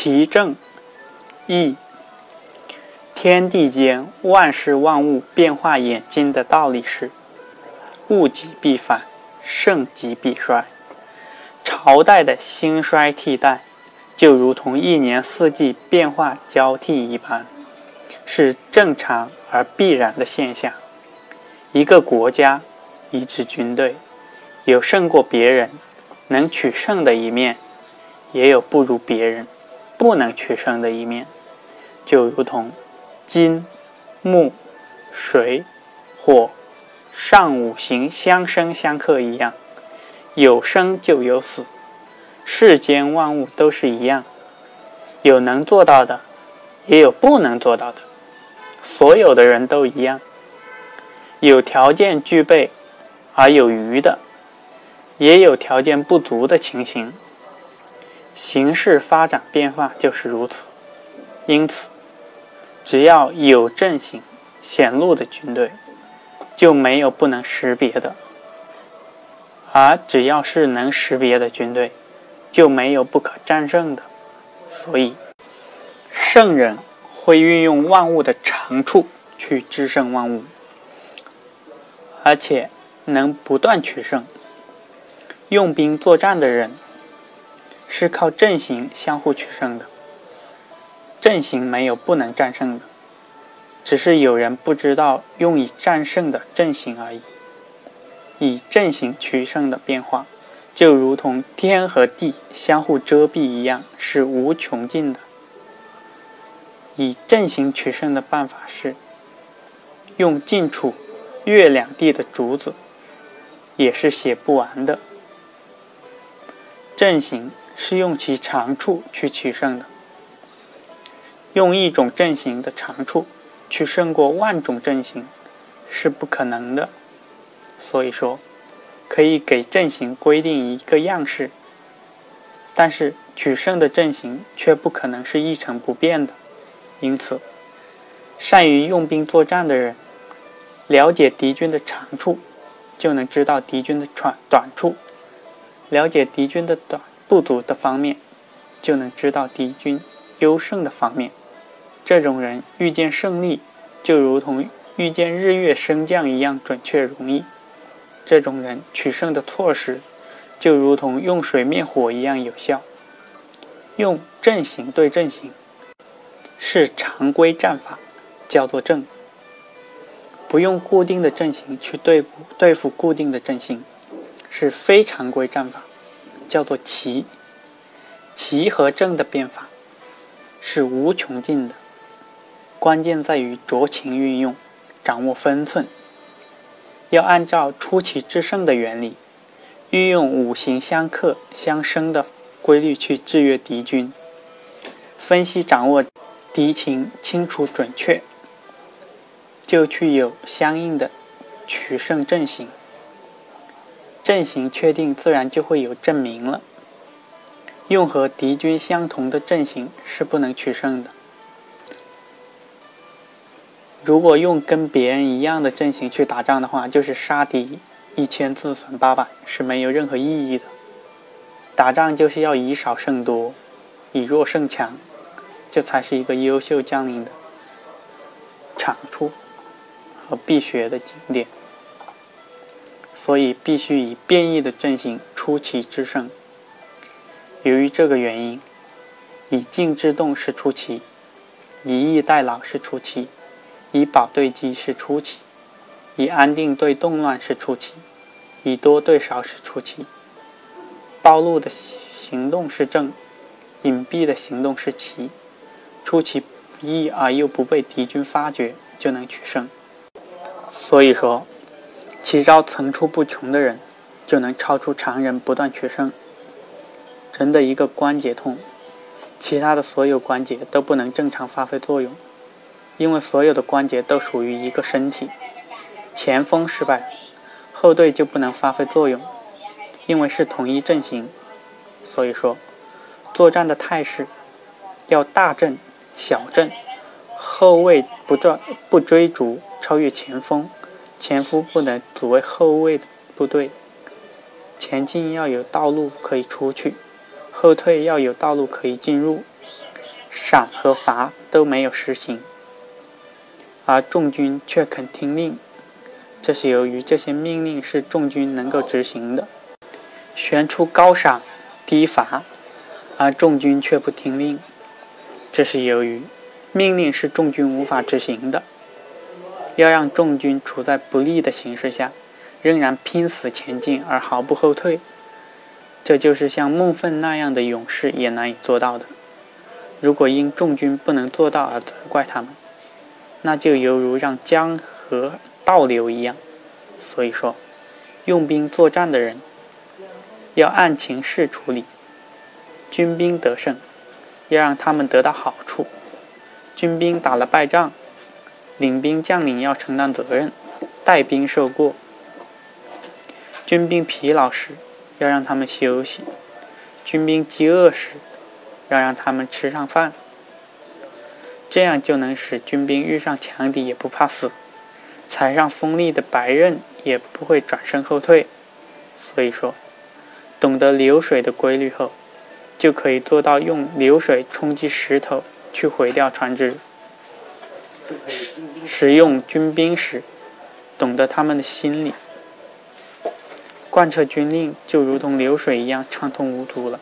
其正义，天地间万事万物变化演进的道理是：物极必反，盛极必衰。朝代的兴衰替代，就如同一年四季变化交替一般，是正常而必然的现象。一个国家，一支军队，有胜过别人、能取胜的一面，也有不如别人。不能取胜的一面，就如同金、木、水、火上五行相生相克一样，有生就有死。世间万物都是一样，有能做到的，也有不能做到的。所有的人都一样，有条件具备而有余的，也有条件不足的情形。形势发展变化就是如此，因此，只要有阵型显露的军队，就没有不能识别的；而只要是能识别的军队，就没有不可战胜的。所以，圣人会运用万物的长处去制胜万物，而且能不断取胜。用兵作战的人。是靠阵型相互取胜的，阵型没有不能战胜的，只是有人不知道用以战胜的阵型而已。以阵型取胜的变化，就如同天和地相互遮蔽一样，是无穷尽的。以阵型取胜的办法是，用晋楚、越两地的竹子，也是写不完的阵型。是用其长处去取胜的，用一种阵型的长处去胜过万种阵型是不可能的。所以说，可以给阵型规定一个样式，但是取胜的阵型却不可能是一成不变的。因此，善于用兵作战的人，了解敌军的长处，就能知道敌军的短短处；了解敌军的短。不足的方面，就能知道敌军优胜的方面。这种人遇见胜利，就如同遇见日月升降一样准确容易。这种人取胜的措施，就如同用水灭火一样有效。用阵型对阵型，是常规战法，叫做阵。不用固定的阵型去对对付固定的阵型，是非常规战法。叫做奇，奇和正的变法是无穷尽的，关键在于酌情运用，掌握分寸。要按照出奇制胜的原理，运用五行相克相生的规律去制约敌军，分析掌握敌情清楚准确，就具有相应的取胜阵型。阵型确定，自然就会有阵名了。用和敌军相同的阵型是不能取胜的。如果用跟别人一样的阵型去打仗的话，就是杀敌一千自损八百，是没有任何意义的。打仗就是要以少胜多，以弱胜强，这才是一个优秀将领的长处和必学的经典。所以必须以变异的阵型出奇制胜。由于这个原因，以静制动是出奇，以逸待劳是出奇，以保对击是出奇，以安定对动乱是出奇，以多对少是出奇。暴露的行动是正，隐蔽的行动是奇。出其不意而又不被敌军发觉，就能取胜。所以说。奇招层出不穷的人，就能超出常人，不断取胜。人的一个关节痛，其他的所有关节都不能正常发挥作用，因为所有的关节都属于一个身体。前锋失败，后队就不能发挥作用，因为是统一阵型。所以说，作战的态势要大阵、小阵，后卫不转不追逐，超越前锋。前夫不能阻卫后卫的部队，前进要有道路可以出去，后退要有道路可以进入，赏和罚都没有实行，而众军却肯听令，这是由于这些命令是众军能够执行的。悬出高赏低罚，而众军却不听令，这是由于命令是众军无法执行的。要让众军处在不利的形势下，仍然拼死前进而毫不后退。这就是像孟奋那样的勇士也难以做到的。如果因众军不能做到而责怪他们，那就犹如让江河倒流一样。所以说，用兵作战的人要按情势处理。军兵得胜，要让他们得到好处；军兵打了败仗，领兵将领要承担责任，带兵受过；军兵疲劳时，要让他们休息，军兵饥饿时，要让他们吃上饭，这样就能使军兵遇上强敌也不怕死，踩上锋利的白刃也不会转身后退。所以说，懂得流水的规律后，就可以做到用流水冲击石头去毁掉船只。使用军兵时，懂得他们的心理。贯彻军令，就如同流水一样畅通无阻了。